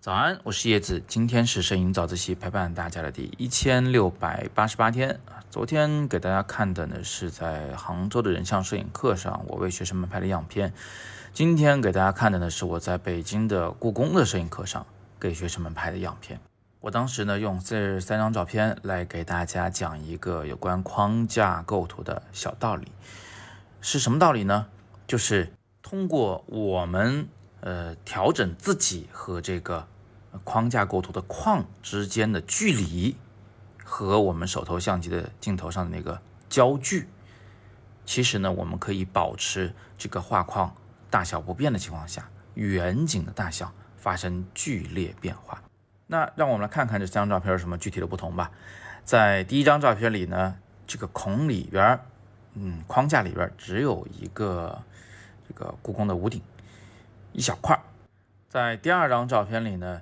早安，我是叶子，今天是摄影早自习陪伴大家的第一千六百八十八天。昨天给大家看的呢是在杭州的人像摄影课上，我为学生们拍的样片。今天给大家看的呢是我在北京的故宫的摄影课上给学生们拍的样片。我当时呢用这三张照片来给大家讲一个有关框架构图的小道理，是什么道理呢？就是通过我们呃调整自己和这个。框架构图的框之间的距离和我们手头相机的镜头上的那个焦距，其实呢，我们可以保持这个画框大小不变的情况下，远景的大小发生剧烈变化。那让我们来看看这三张照片有什么具体的不同吧。在第一张照片里呢，这个孔里边，嗯，框架里边只有一个这个故宫的屋顶一小块。在第二张照片里呢。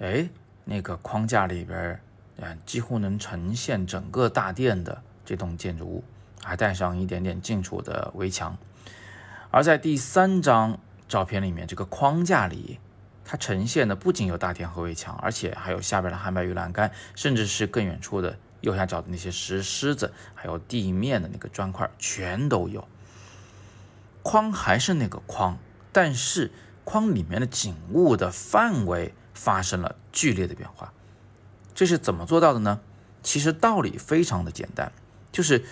哎，那个框架里边，嗯，几乎能呈现整个大殿的这栋建筑物，还带上一点点近处的围墙。而在第三张照片里面，这个框架里，它呈现的不仅有大殿和围墙，而且还有下边的汉白玉栏杆，甚至是更远处的右下角的那些石狮子，还有地面的那个砖块，全都有。框还是那个框，但是框里面的景物的范围。发生了剧烈的变化，这是怎么做到的呢？其实道理非常的简单，就是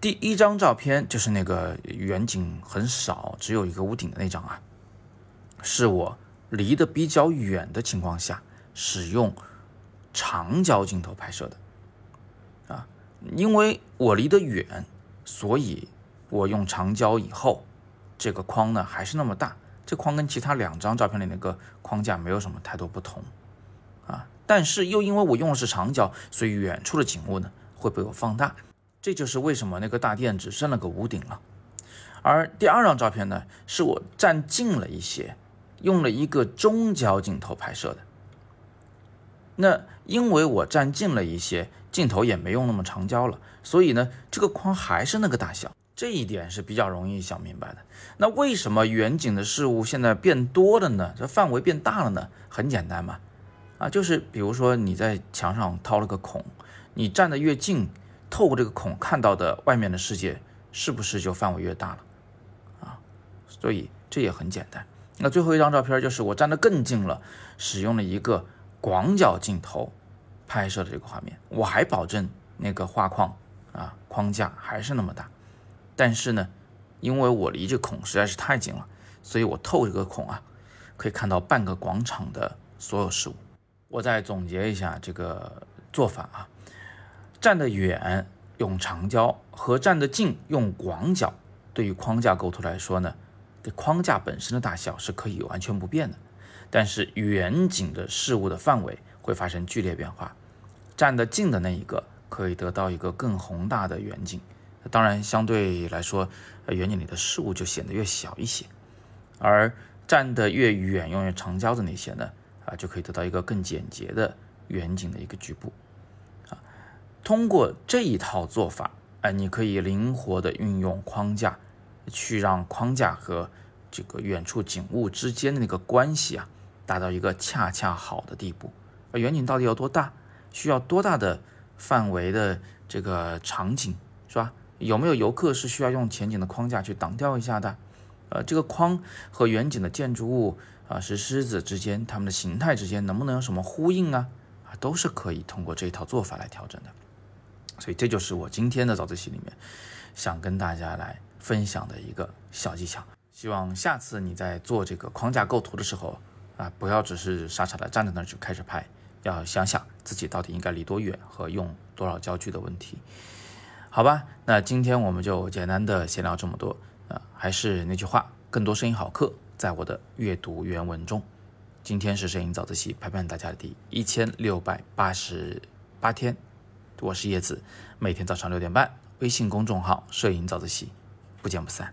第一张照片，就是那个远景很少，只有一个屋顶的那张啊，是我离得比较远的情况下使用长焦镜头拍摄的啊，因为我离得远，所以我用长焦以后，这个框呢还是那么大。这框跟其他两张照片里那个框架没有什么太多不同，啊，但是又因为我用的是长焦，所以远处的景物呢会被我放大，这就是为什么那个大殿只剩了个屋顶了。而第二张照片呢，是我站近了一些，用了一个中焦镜头拍摄的。那因为我站近了一些，镜头也没用那么长焦了，所以呢，这个框还是那个大小。这一点是比较容易想明白的。那为什么远景的事物现在变多了呢？这范围变大了呢？很简单嘛，啊，就是比如说你在墙上掏了个孔，你站得越近，透过这个孔看到的外面的世界是不是就范围越大了？啊，所以这也很简单。那最后一张照片就是我站得更近了，使用了一个广角镜头拍摄的这个画面，我还保证那个画框啊框架还是那么大。但是呢，因为我离这孔实在是太近了，所以我透这个孔啊，可以看到半个广场的所有事物。我再总结一下这个做法啊，站得远用长焦和站得近用广角，对于框架构图来说呢，这框架本身的大小是可以完全不变的，但是远景的事物的范围会发生剧烈变化。站得近的那一个可以得到一个更宏大的远景。当然，相对来说，呃，远景里的事物就显得越小一些，而站得越远，用于长焦的那些呢，啊，就可以得到一个更简洁的远景的一个局部。啊，通过这一套做法，哎，你可以灵活的运用框架，去让框架和这个远处景物之间的那个关系啊，达到一个恰恰好的地步。而远景到底要多大？需要多大的范围的这个场景，是吧？有没有游客是需要用前景的框架去挡掉一下的？呃，这个框和远景的建筑物啊，石狮子之间，它们的形态之间能不能有什么呼应啊？啊，都是可以通过这一套做法来调整的。所以这就是我今天的早自习里面想跟大家来分享的一个小技巧。希望下次你在做这个框架构图的时候啊，不要只是傻傻的站在那儿就开始拍，要想想自己到底应该离多远和用多少焦距的问题。好吧，那今天我们就简单的闲聊这么多啊，还是那句话，更多声音好课在我的阅读原文中。今天是摄影早自习陪伴大家的第一千六百八十八天，我是叶子，每天早上六点半，微信公众号摄影早自习，不见不散。